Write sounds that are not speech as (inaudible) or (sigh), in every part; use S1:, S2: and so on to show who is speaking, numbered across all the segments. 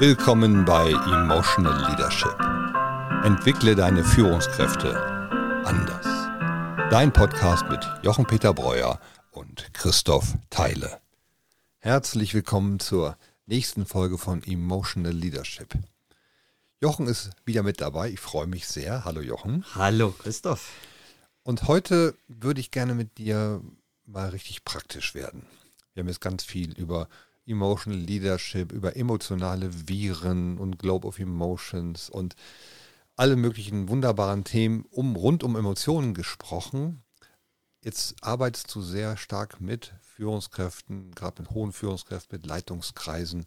S1: Willkommen bei Emotional Leadership. Entwickle deine Führungskräfte anders. Dein Podcast mit Jochen Peter Breuer und Christoph Teile. Herzlich willkommen zur nächsten Folge von Emotional Leadership. Jochen ist wieder mit dabei. Ich freue mich sehr. Hallo Jochen.
S2: Hallo Christoph.
S1: Und heute würde ich gerne mit dir mal richtig praktisch werden. Wir haben jetzt ganz viel über Emotional Leadership, über emotionale Viren und Globe of Emotions und alle möglichen wunderbaren Themen um, rund um Emotionen gesprochen. Jetzt arbeitest du sehr stark mit Führungskräften, gerade mit hohen Führungskräften, mit Leitungskreisen,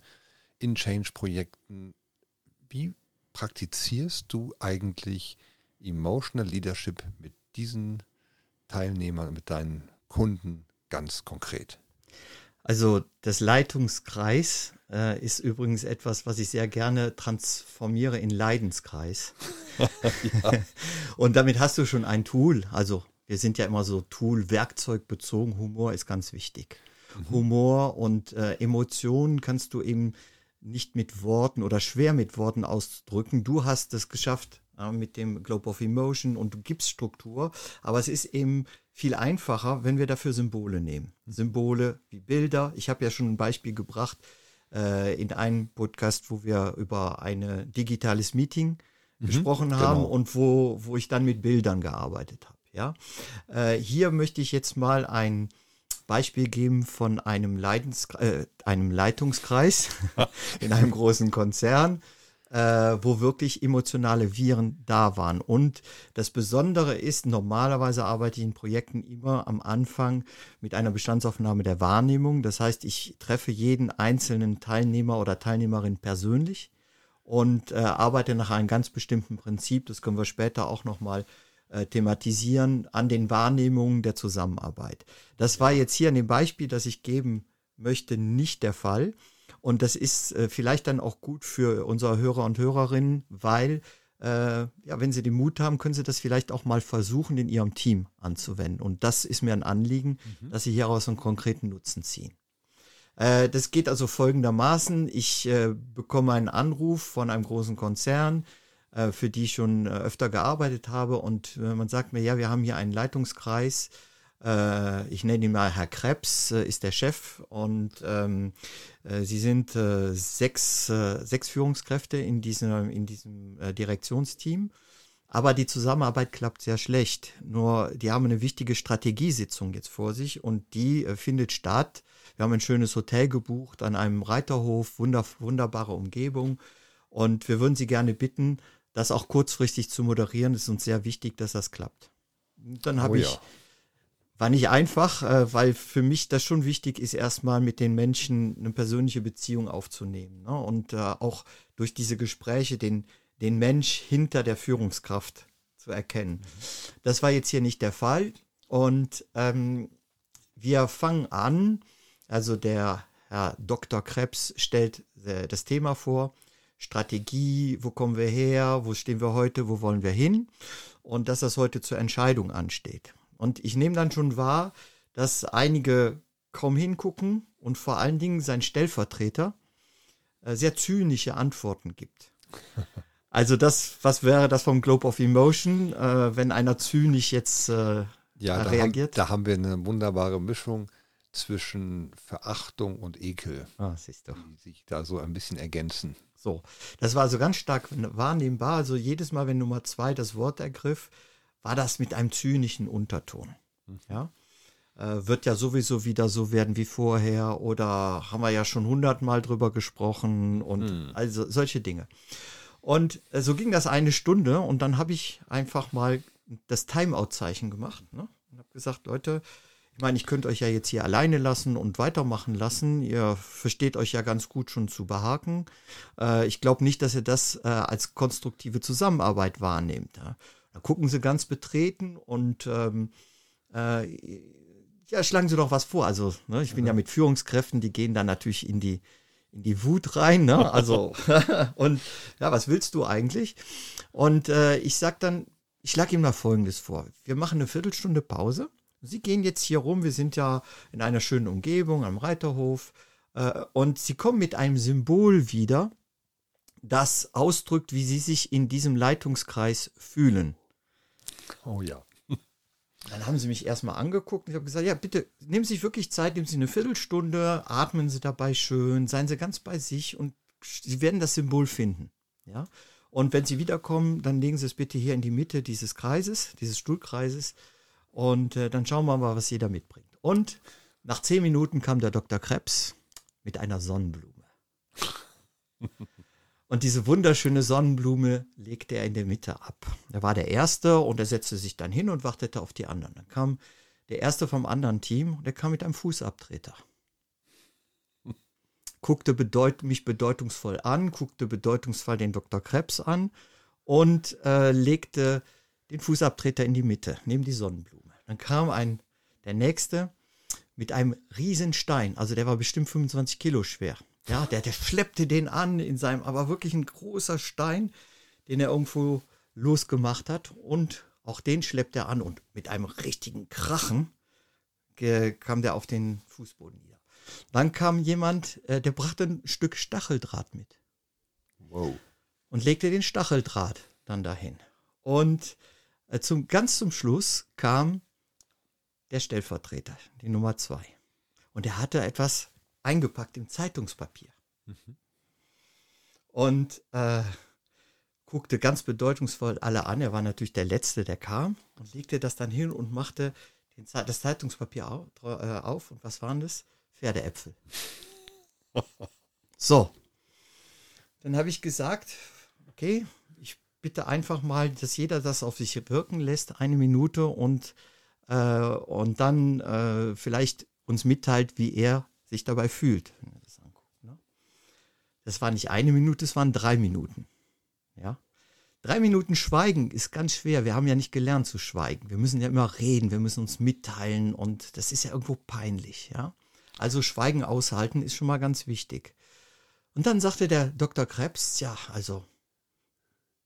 S1: in Change-Projekten. Wie praktizierst du eigentlich Emotional Leadership mit diesen Teilnehmern, mit deinen Kunden ganz konkret?
S2: Also das Leitungskreis äh, ist übrigens etwas, was ich sehr gerne transformiere in Leidenskreis. (laughs) Und damit hast du schon ein Tool. Also wir sind ja immer so Tool, Werkzeug bezogen. Humor ist ganz wichtig. Mhm. Humor und äh, Emotionen kannst du eben nicht mit Worten oder schwer mit Worten ausdrücken. Du hast es geschafft äh, mit dem Globe of Emotion und du gibst Struktur, aber es ist eben viel einfacher, wenn wir dafür Symbole nehmen. Symbole wie Bilder. Ich habe ja schon ein Beispiel gebracht äh, in einem Podcast, wo wir über ein digitales Meeting mhm, gesprochen haben genau. und wo, wo ich dann mit Bildern gearbeitet habe. Ja? Äh, hier möchte ich jetzt mal ein Beispiel geben von einem, Leidens, äh, einem Leitungskreis (laughs) in einem großen Konzern äh, wo wirklich emotionale Viren da waren. Und das Besondere ist, normalerweise arbeite ich in Projekten immer am Anfang mit einer Bestandsaufnahme der Wahrnehmung. Das heißt, ich treffe jeden einzelnen Teilnehmer oder Teilnehmerin persönlich und äh, arbeite nach einem ganz bestimmten Prinzip. Das können wir später auch nochmal äh, thematisieren an den Wahrnehmungen der Zusammenarbeit. Das war jetzt hier in dem Beispiel, das ich geben möchte, nicht der Fall. Und das ist äh, vielleicht dann auch gut für unsere Hörer und Hörerinnen, weil, äh, ja, wenn sie den Mut haben, können sie das vielleicht auch mal versuchen, in ihrem Team anzuwenden. Und das ist mir ein Anliegen, mhm. dass sie hieraus einen konkreten Nutzen ziehen. Äh, das geht also folgendermaßen. Ich äh, bekomme einen Anruf von einem großen Konzern, äh, für die ich schon äh, öfter gearbeitet habe. Und man sagt mir, ja, wir haben hier einen Leitungskreis ich nenne ihn mal Herr Krebs, äh, ist der Chef und ähm, äh, sie sind äh, sechs, äh, sechs Führungskräfte in diesem, in diesem äh, Direktionsteam. Aber die Zusammenarbeit klappt sehr schlecht. Nur die haben eine wichtige Strategiesitzung jetzt vor sich und die findet statt. Wir haben ein schönes Hotel gebucht an einem Reiterhof, wunder, wunderbare Umgebung. Und wir würden Sie gerne bitten, das auch kurzfristig zu moderieren. Es ist uns sehr wichtig, dass das klappt. Dann habe oh ja. ich war nicht einfach, äh, weil für mich das schon wichtig ist, erstmal mit den Menschen eine persönliche Beziehung aufzunehmen ne? und äh, auch durch diese Gespräche den, den Mensch hinter der Führungskraft zu erkennen. Das war jetzt hier nicht der Fall und ähm, wir fangen an, also der Herr Dr. Krebs stellt äh, das Thema vor, Strategie, wo kommen wir her, wo stehen wir heute, wo wollen wir hin und dass das heute zur Entscheidung ansteht. Und ich nehme dann schon wahr, dass einige kaum hingucken und vor allen Dingen sein Stellvertreter äh, sehr zynische Antworten gibt. (laughs) Also das, was wäre das vom Globe of Emotion, äh, wenn einer zynisch jetzt äh, ja, da reagiert?
S1: Haben, da haben wir eine wunderbare Mischung zwischen Verachtung und Ekel,
S2: ah,
S1: die sich da so ein bisschen ergänzen.
S2: So, das war also ganz stark wahrnehmbar. Also jedes Mal, wenn Nummer zwei das Wort ergriff, war das mit einem zynischen Unterton. Mhm. Ja? Äh, wird ja sowieso wieder so werden wie vorher oder haben wir ja schon hundertmal drüber gesprochen und mhm. also solche Dinge. Und äh, so ging das eine Stunde und dann habe ich einfach mal das Timeout-Zeichen gemacht ne? und habe gesagt, Leute, ich meine, ich könnte euch ja jetzt hier alleine lassen und weitermachen lassen. Ihr versteht euch ja ganz gut schon zu behaken. Äh, ich glaube nicht, dass ihr das äh, als konstruktive Zusammenarbeit wahrnehmt. Ja? Da gucken sie ganz betreten und ähm, äh, ja, schlagen sie doch was vor. Also, ne, ich bin ja. ja mit Führungskräften, die gehen dann natürlich in die, in die Wut rein, ne? Also, (laughs) und ja, was willst du eigentlich? Und äh, ich sag dann, ich schlage ihm mal folgendes vor. Wir machen eine Viertelstunde Pause. Sie gehen jetzt hier rum, wir sind ja in einer schönen Umgebung, am Reiterhof, äh, und sie kommen mit einem Symbol wieder, das ausdrückt, wie sie sich in diesem Leitungskreis fühlen.
S1: Oh ja.
S2: Dann haben sie mich erstmal angeguckt und ich habe gesagt, ja, bitte nehmen Sie sich wirklich Zeit, nehmen Sie eine Viertelstunde, atmen Sie dabei schön, seien Sie ganz bei sich und Sie werden das Symbol finden. Ja? Und wenn Sie wiederkommen, dann legen Sie es bitte hier in die Mitte dieses Kreises, dieses Stuhlkreises und äh, dann schauen wir mal, was jeder mitbringt. Und nach zehn Minuten kam der Dr. Krebs mit einer Sonnenblume. Und diese wunderschöne Sonnenblume legte er in der Mitte ab. Er war der Erste und er setzte sich dann hin und wartete auf die anderen. Dann kam der Erste vom anderen Team und er kam mit einem Fußabtreter. Guckte bedeut mich bedeutungsvoll an, guckte bedeutungsvoll den Dr. Krebs an und äh, legte den Fußabtreter in die Mitte, neben die Sonnenblume. Dann kam ein, der Nächste mit einem Riesenstein, also der war bestimmt 25 Kilo schwer. Ja, der, der schleppte den an in seinem, aber wirklich ein großer Stein, den er irgendwo losgemacht hat. Und auch den schleppt er an und mit einem richtigen Krachen kam der auf den Fußboden nieder. Dann kam jemand, äh, der brachte ein Stück Stacheldraht mit.
S1: Wow.
S2: Und legte den Stacheldraht dann dahin. Und äh, zum, ganz zum Schluss kam der Stellvertreter, die Nummer zwei. Und er hatte etwas eingepackt im Zeitungspapier. Mhm. Und äh, guckte ganz bedeutungsvoll alle an. Er war natürlich der Letzte, der kam und legte das dann hin und machte den, das Zeitungspapier auf, äh, auf. Und was waren das? Pferdeäpfel. (laughs) so. Dann habe ich gesagt, okay, ich bitte einfach mal, dass jeder das auf sich wirken lässt, eine Minute und, äh, und dann äh, vielleicht uns mitteilt, wie er sich dabei fühlt, das. Ne? Das war nicht eine Minute, es waren drei Minuten. Ja. Drei Minuten Schweigen ist ganz schwer. Wir haben ja nicht gelernt zu schweigen. Wir müssen ja immer reden, wir müssen uns mitteilen und das ist ja irgendwo peinlich, ja. Also Schweigen aushalten ist schon mal ganz wichtig. Und dann sagte der Dr. Krebs, ja, also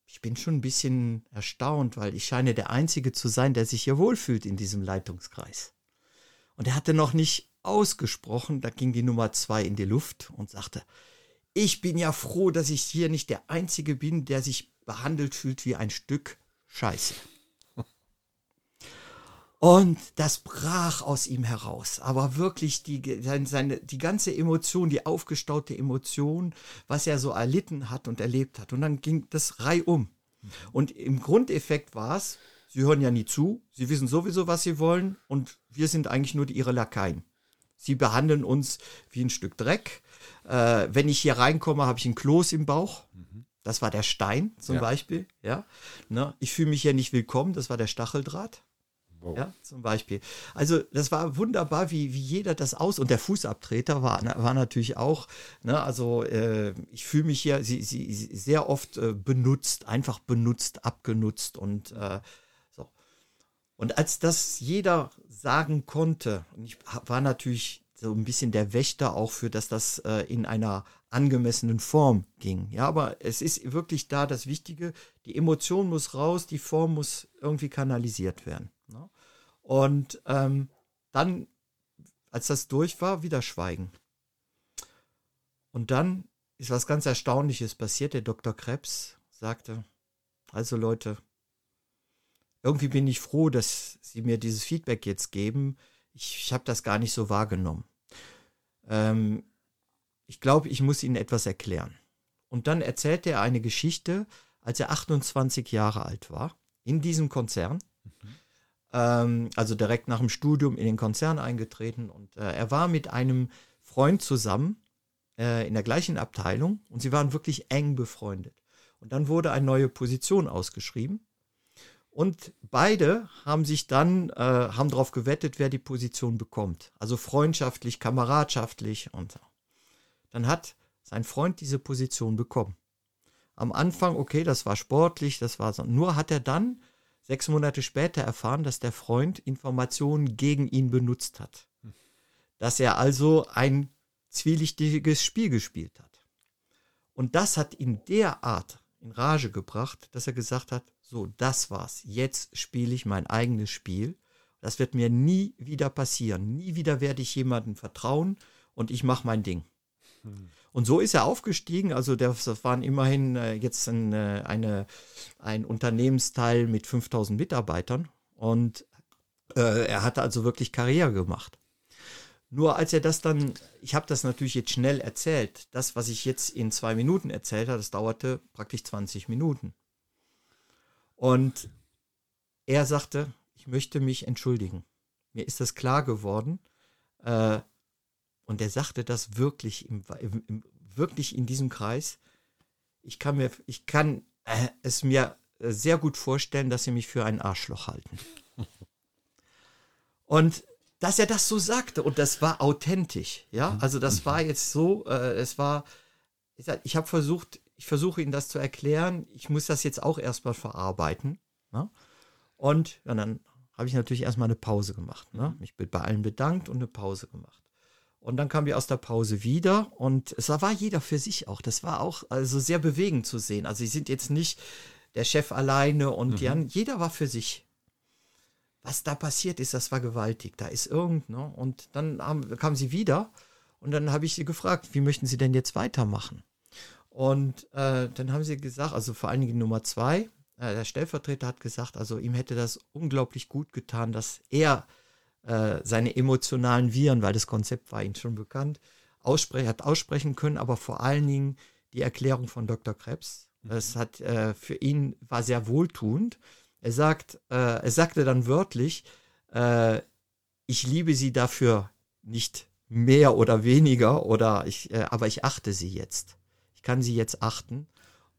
S2: ich bin schon ein bisschen erstaunt, weil ich scheine der Einzige zu sein, der sich hier wohlfühlt in diesem Leitungskreis. Und er hatte noch nicht ausgesprochen, da ging die Nummer zwei in die Luft und sagte, ich bin ja froh, dass ich hier nicht der Einzige bin, der sich behandelt fühlt wie ein Stück Scheiße. Und das brach aus ihm heraus. Aber wirklich die, seine, die ganze Emotion, die aufgestaute Emotion, was er so erlitten hat und erlebt hat. Und dann ging das reihum. Und im Grundeffekt war es, sie hören ja nie zu, sie wissen sowieso, was sie wollen und wir sind eigentlich nur die, ihre Lakaien. Sie behandeln uns wie ein Stück Dreck. Äh, wenn ich hier reinkomme, habe ich ein Kloß im Bauch. Mhm. Das war der Stein zum ja. Beispiel. Ja? Ne? Ich fühle mich hier nicht willkommen. Das war der Stacheldraht. Wow. Ja, zum Beispiel. Also das war wunderbar, wie, wie jeder das aus. Und der Fußabtreter war, war natürlich auch, ne, also äh, ich fühle mich hier sie, sie, sehr oft äh, benutzt, einfach benutzt, abgenutzt und äh. Und als das jeder sagen konnte. Und ich war natürlich so ein bisschen der Wächter auch für, dass das äh, in einer angemessenen Form ging. Ja, aber es ist wirklich da das Wichtige, die Emotion muss raus, die Form muss irgendwie kanalisiert werden. Ne? Und ähm, dann, als das durch war, wieder schweigen. Und dann ist was ganz Erstaunliches passiert. Der Dr. Krebs sagte, also Leute, irgendwie bin ich froh, dass Sie mir dieses Feedback jetzt geben. Ich, ich habe das gar nicht so wahrgenommen. Ähm, ich glaube, ich muss Ihnen etwas erklären. Und dann erzählte er eine Geschichte, als er 28 Jahre alt war, in diesem Konzern. Mhm. Ähm, also direkt nach dem Studium in den Konzern eingetreten. Und äh, er war mit einem Freund zusammen äh, in der gleichen Abteilung und sie waren wirklich eng befreundet. Und dann wurde eine neue Position ausgeschrieben. Und beide haben sich dann, äh, haben darauf gewettet, wer die Position bekommt. Also freundschaftlich, kameradschaftlich und so. Dann hat sein Freund diese Position bekommen. Am Anfang, okay, das war sportlich, das war so. Nur hat er dann sechs Monate später erfahren, dass der Freund Informationen gegen ihn benutzt hat. Dass er also ein zwielichtiges Spiel gespielt hat. Und das hat ihn derart in Rage gebracht, dass er gesagt hat, so, das war's. Jetzt spiele ich mein eigenes Spiel. Das wird mir nie wieder passieren. Nie wieder werde ich jemandem vertrauen und ich mache mein Ding. Und so ist er aufgestiegen. Also das waren immerhin äh, jetzt ein, äh, eine, ein Unternehmensteil mit 5000 Mitarbeitern. Und äh, er hatte also wirklich Karriere gemacht. Nur als er das dann, ich habe das natürlich jetzt schnell erzählt, das, was ich jetzt in zwei Minuten erzählt habe, das dauerte praktisch 20 Minuten. Und er sagte, ich möchte mich entschuldigen. Mir ist das klar geworden. Äh, und er sagte das wirklich, im, im, wirklich in diesem Kreis. Ich kann, mir, ich kann äh, es mir sehr gut vorstellen, dass sie mich für ein Arschloch halten. (laughs) Und dass er das so sagte und das war authentisch, ja, also das war jetzt so, äh, es war, ich habe versucht, ich versuche Ihnen das zu erklären, ich muss das jetzt auch erstmal verarbeiten, ne? und ja, dann habe ich natürlich erstmal eine Pause gemacht, ne? mich bei allen bedankt und eine Pause gemacht. Und dann kamen wir aus der Pause wieder und es war jeder für sich auch. Das war auch also sehr bewegend zu sehen. Also sie sind jetzt nicht der Chef alleine und mhm. Jan, jeder war für sich was da passiert ist, das war gewaltig. Da ist irgend, ne? Und dann haben, kam sie wieder und dann habe ich sie gefragt, wie möchten Sie denn jetzt weitermachen? Und äh, dann haben sie gesagt, also vor allen Dingen Nummer zwei, äh, der Stellvertreter hat gesagt, also ihm hätte das unglaublich gut getan, dass er äh, seine emotionalen Viren, weil das Konzept war ihm schon bekannt, aussprechen, hat aussprechen können, aber vor allen Dingen die Erklärung von Dr. Krebs. Das mhm. hat äh, für ihn war sehr wohltuend. Er sagt, äh, er sagte dann wörtlich, ich liebe sie dafür nicht mehr oder weniger oder ich, aber ich achte sie jetzt. Kann sie jetzt achten.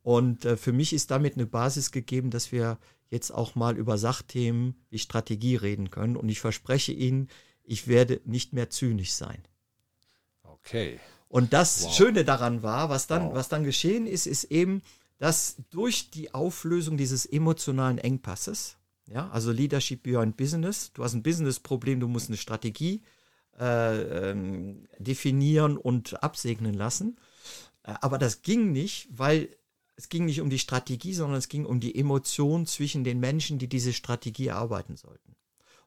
S2: Und äh, für mich ist damit eine Basis gegeben, dass wir jetzt auch mal über Sachthemen wie Strategie reden können. Und ich verspreche Ihnen, ich werde nicht mehr zynisch sein.
S1: Okay.
S2: Und das wow. Schöne daran war, was dann, wow. was dann geschehen ist, ist eben, dass durch die Auflösung dieses emotionalen Engpasses, ja, also Leadership Beyond Business, du hast ein Business-Problem, du musst eine Strategie äh, ähm, definieren und absegnen lassen. Äh, aber das ging nicht, weil es ging nicht um die Strategie, sondern es ging um die Emotion zwischen den Menschen, die diese Strategie erarbeiten sollten.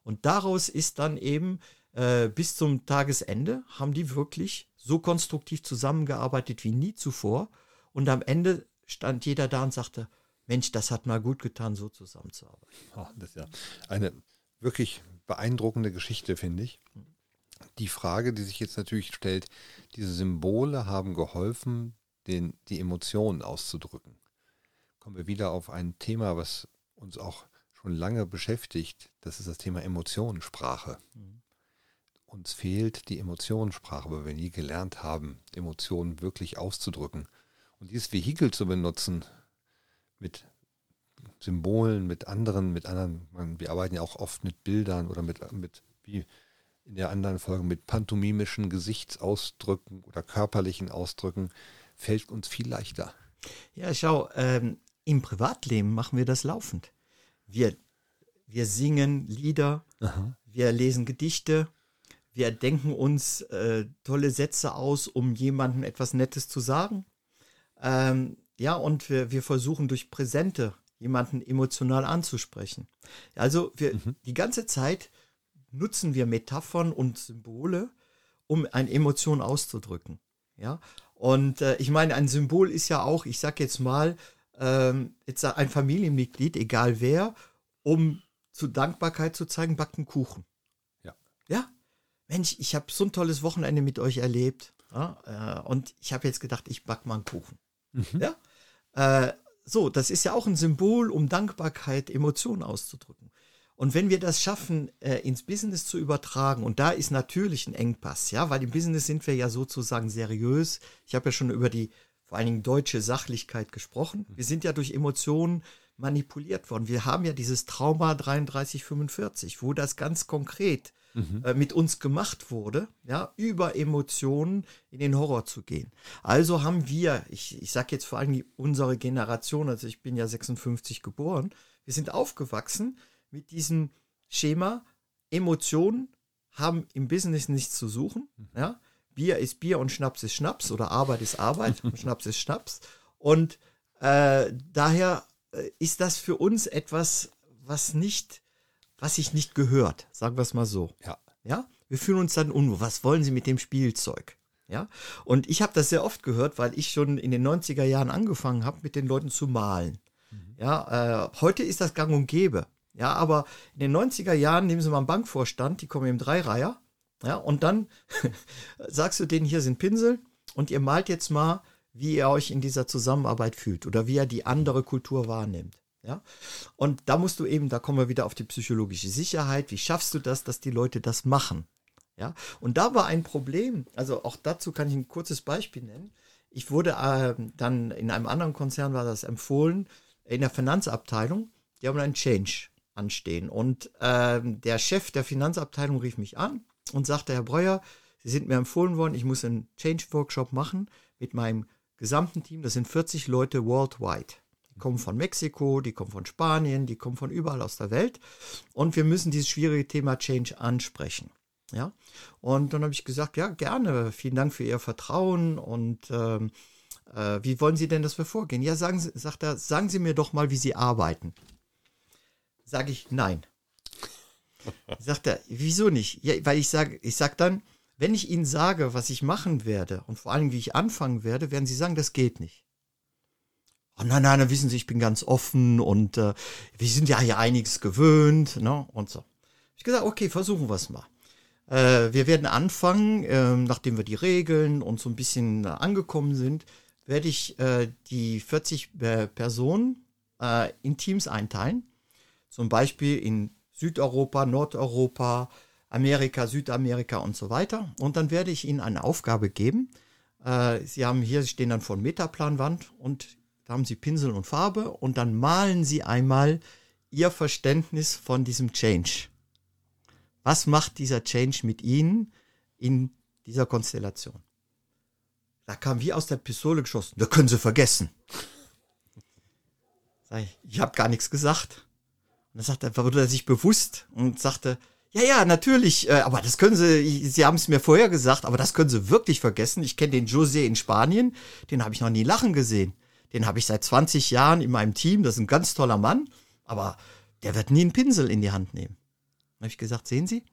S2: Und daraus ist dann eben äh, bis zum Tagesende, haben die wirklich so konstruktiv zusammengearbeitet wie nie zuvor. Und am Ende stand jeder da und sagte, Mensch, das hat mal gut getan, so zusammenzuarbeiten.
S1: Oh, das ist ja eine wirklich beeindruckende Geschichte, finde ich. Die Frage, die sich jetzt natürlich stellt, diese Symbole haben geholfen, den, die Emotionen auszudrücken. Kommen wir wieder auf ein Thema, was uns auch schon lange beschäftigt. Das ist das Thema Emotionssprache. Mhm. Uns fehlt die Emotionssprache, weil wir nie gelernt haben, Emotionen wirklich auszudrücken. Und dieses Vehikel zu benutzen mit Symbolen, mit anderen, mit anderen, wir arbeiten ja auch oft mit Bildern oder mit, mit wie in der anderen Folge, mit pantomimischen Gesichtsausdrücken oder körperlichen Ausdrücken, fällt uns viel leichter.
S2: Ja, schau, ähm, im Privatleben machen wir das laufend. Wir, wir singen Lieder, Aha. wir lesen Gedichte, wir denken uns äh, tolle Sätze aus, um jemandem etwas Nettes zu sagen. Ähm, ja, und wir, wir versuchen durch Präsente jemanden emotional anzusprechen. Also wir, mhm. die ganze Zeit nutzen wir Metaphern und Symbole, um eine Emotion auszudrücken. Ja, und äh, ich meine, ein Symbol ist ja auch, ich sag jetzt mal, ähm, jetzt ein Familienmitglied, egal wer, um zu Dankbarkeit zu zeigen, backt einen Kuchen.
S1: Ja.
S2: Ja. Mensch, ich habe so ein tolles Wochenende mit euch erlebt. Ja, äh, und ich habe jetzt gedacht, ich back mal einen Kuchen. Mhm. Ja? Äh, so, das ist ja auch ein Symbol, um Dankbarkeit, Emotionen auszudrücken. Und wenn wir das schaffen, äh, ins Business zu übertragen, und da ist natürlich ein Engpass, ja, weil im Business sind wir ja sozusagen seriös. Ich habe ja schon über die vor allen Dingen deutsche Sachlichkeit gesprochen. Wir sind ja durch Emotionen manipuliert worden. Wir haben ja dieses Trauma 3345, wo das ganz konkret mhm. äh, mit uns gemacht wurde, ja, über Emotionen in den Horror zu gehen. Also haben wir, ich, ich sage jetzt vor allem unsere Generation, also ich bin ja 56 geboren, wir sind aufgewachsen mit diesem Schema, Emotionen haben im Business nichts zu suchen, mhm. ja. Bier ist Bier und Schnaps ist Schnaps oder Arbeit ist Arbeit (laughs) und Schnaps ist Schnaps. Und äh, daher äh, ist das für uns etwas, was nicht was sich nicht gehört, sagen wir es mal so.
S1: Ja.
S2: Ja? Wir fühlen uns dann unwohl. Was wollen Sie mit dem Spielzeug? Ja, und ich habe das sehr oft gehört, weil ich schon in den 90er Jahren angefangen habe, mit den Leuten zu malen. Mhm. Ja, äh, heute ist das gang und gäbe. Ja, aber in den 90er Jahren nehmen Sie mal einen Bankvorstand, die kommen im Dreireiher. Ja, und dann (laughs) sagst du denen, hier sind Pinsel und ihr malt jetzt mal, wie ihr euch in dieser Zusammenarbeit fühlt oder wie ihr die andere Kultur wahrnimmt. Ja, und da musst du eben, da kommen wir wieder auf die psychologische Sicherheit. Wie schaffst du das, dass die Leute das machen? Ja, und da war ein Problem. Also auch dazu kann ich ein kurzes Beispiel nennen. Ich wurde äh, dann in einem anderen Konzern war das empfohlen in der Finanzabteilung. Die haben einen Change anstehen. Und äh, der Chef der Finanzabteilung rief mich an und sagte, Herr Breuer, Sie sind mir empfohlen worden, ich muss einen Change-Workshop machen mit meinem gesamten Team. Das sind 40 Leute worldwide. Die kommen von Mexiko, die kommen von Spanien, die kommen von überall aus der Welt. Und wir müssen dieses schwierige Thema Change ansprechen. Ja, und dann habe ich gesagt, ja, gerne, vielen Dank für Ihr Vertrauen und ähm, äh, wie wollen Sie denn, dass wir vorgehen? Ja, sagen Sie, sagt er, sagen Sie mir doch mal, wie Sie arbeiten. Sage ich, nein. Sagt er, wieso nicht? Ja, weil ich sage, ich sage dann, wenn ich Ihnen sage, was ich machen werde und vor allem, wie ich anfangen werde, werden Sie sagen, das geht nicht. Oh nein, nein, dann wissen Sie, ich bin ganz offen und äh, wir sind ja hier einiges gewöhnt, ne? Und so. Ich gesagt, okay, versuchen wir es mal. Äh, wir werden anfangen, äh, nachdem wir die Regeln und so ein bisschen angekommen sind, werde ich äh, die 40 äh, Personen äh, in Teams einteilen. Zum Beispiel in Südeuropa, Nordeuropa, Amerika, Südamerika und so weiter. Und dann werde ich Ihnen eine Aufgabe geben. Äh, Sie haben hier, Sie stehen dann vor Metaplanwand und da haben Sie Pinsel und Farbe und dann malen Sie einmal Ihr Verständnis von diesem Change. Was macht dieser Change mit Ihnen in dieser Konstellation? Da kam wie aus der Pistole geschossen. Da können Sie vergessen. Ich, ich habe gar nichts gesagt. Und dann sagte, wurde er sich bewusst und sagte, ja, ja, natürlich, äh, aber das können Sie, Sie haben es mir vorher gesagt, aber das können Sie wirklich vergessen. Ich kenne den José in Spanien, den habe ich noch nie lachen gesehen. Den habe ich seit 20 Jahren in meinem Team, das ist ein ganz toller Mann, aber der wird nie einen Pinsel in die Hand nehmen. Dann habe ich gesagt, sehen Sie,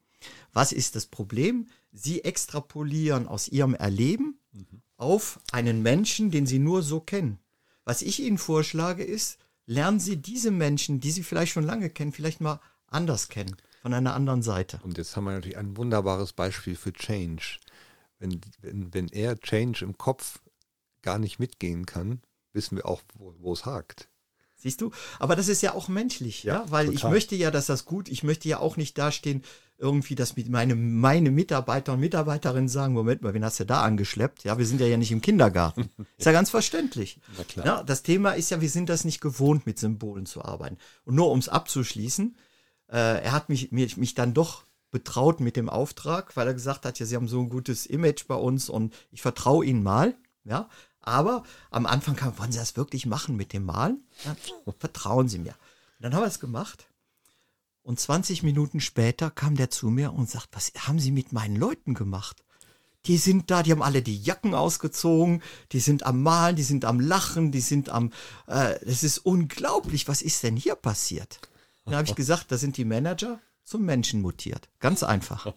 S2: was ist das Problem? Sie extrapolieren aus Ihrem Erleben mhm. auf einen Menschen, den Sie nur so kennen. Was ich Ihnen vorschlage ist, lernen Sie diese Menschen, die Sie vielleicht schon lange kennen, vielleicht mal anders kennen, von einer anderen Seite.
S1: Und jetzt haben wir natürlich ein wunderbares Beispiel für Change. Wenn, wenn, wenn er Change im Kopf gar nicht mitgehen kann, wissen wir auch, wo, wo es hakt.
S2: Siehst du? Aber das ist ja auch menschlich, ja, ja? weil total. ich möchte ja, dass das gut, ich möchte ja auch nicht dastehen, irgendwie, dass meine, meine Mitarbeiter und Mitarbeiterinnen sagen, Moment mal, wen hast du da angeschleppt? Ja, wir sind ja ja nicht im Kindergarten. (laughs) ist ja ganz verständlich. Ja, das Thema ist ja, wir sind das nicht gewohnt, mit Symbolen zu arbeiten. Und nur um es abzuschließen, äh, er hat mich, mich, mich dann doch betraut mit dem Auftrag, weil er gesagt hat, ja, sie haben so ein gutes Image bei uns und ich vertraue ihnen mal. Ja, aber am Anfang kam, wollen Sie das wirklich machen mit dem Malen? Ja, vertrauen Sie mir. Und dann haben wir es gemacht. Und 20 Minuten später kam der zu mir und sagt, was haben Sie mit meinen Leuten gemacht? Die sind da, die haben alle die Jacken ausgezogen, die sind am Malen, die sind am Lachen, die sind am, äh, das ist unglaublich, was ist denn hier passiert? Dann habe ich (laughs) gesagt, da sind die Manager zum Menschen mutiert. Ganz einfach. (laughs)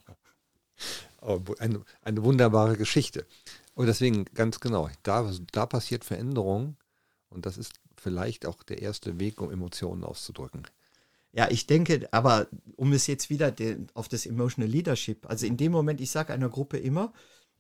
S1: Oh, eine, eine wunderbare Geschichte. Und deswegen ganz genau, da, da passiert Veränderung und das ist vielleicht auch der erste Weg, um Emotionen auszudrücken.
S2: Ja, ich denke, aber um es jetzt wieder den, auf das Emotional Leadership, also in dem Moment, ich sage einer Gruppe immer,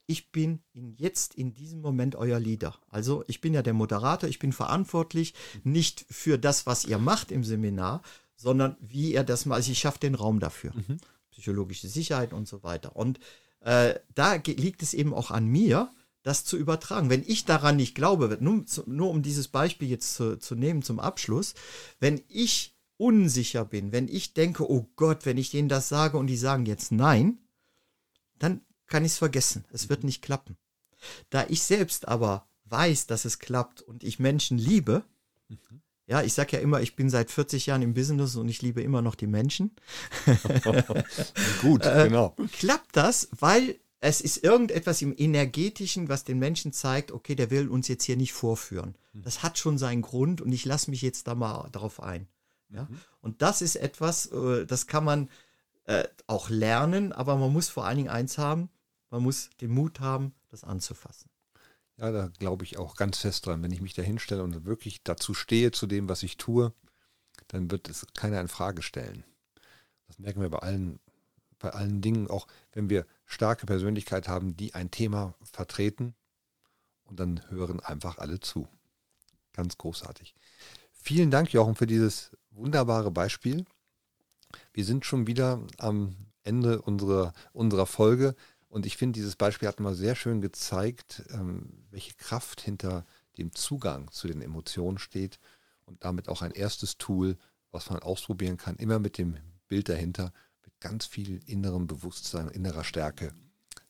S2: ich bin in jetzt in diesem Moment euer Leader. Also ich bin ja der Moderator, ich bin verantwortlich nicht für das, was ihr macht im Seminar, sondern wie ihr das mal, also ich schaffe den Raum dafür. Mhm. Psychologische Sicherheit und so weiter. Und äh, da liegt es eben auch an mir, das zu übertragen. Wenn ich daran nicht glaube, nur, nur um dieses Beispiel jetzt zu, zu nehmen zum Abschluss, wenn ich unsicher bin, wenn ich denke, oh Gott, wenn ich denen das sage und die sagen jetzt nein, dann kann ich es vergessen. Es wird nicht klappen. Da ich selbst aber weiß, dass es klappt und ich Menschen liebe, mhm. ja, ich sage ja immer, ich bin seit 40 Jahren im Business und ich liebe immer noch die Menschen. (laughs)
S1: Gut, äh, genau.
S2: klappt das, weil es ist irgendetwas im Energetischen, was den Menschen zeigt, okay, der will uns jetzt hier nicht vorführen. Mhm. Das hat schon seinen Grund und ich lasse mich jetzt da mal darauf ein. Ja? Mhm. Und das ist etwas, äh, das kann man äh, auch lernen, aber man muss vor allen Dingen eins haben, man muss den Mut haben das anzufassen.
S1: Ja, da glaube ich auch ganz fest dran. Wenn ich mich da hinstelle und wirklich dazu stehe, zu dem, was ich tue, dann wird es keiner in Frage stellen. Das merken wir bei allen, bei allen Dingen, auch wenn wir starke Persönlichkeit haben, die ein Thema vertreten und dann hören einfach alle zu. Ganz großartig. Vielen Dank, Jochen, für dieses wunderbare Beispiel. Wir sind schon wieder am Ende unserer, unserer Folge. Und ich finde, dieses Beispiel hat mal sehr schön gezeigt, ähm, welche Kraft hinter dem Zugang zu den Emotionen steht und damit auch ein erstes Tool, was man ausprobieren kann, immer mit dem Bild dahinter, mit ganz viel innerem Bewusstsein, innerer Stärke,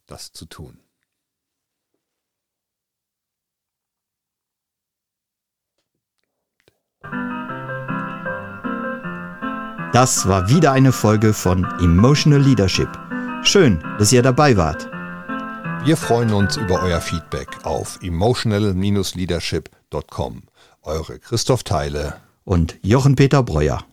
S1: das zu tun.
S2: Das war wieder eine Folge von Emotional Leadership. Schön, dass ihr dabei wart.
S1: Wir freuen uns über euer Feedback auf emotional-leadership.com. Eure Christoph Teile
S2: und Jochen Peter Breuer.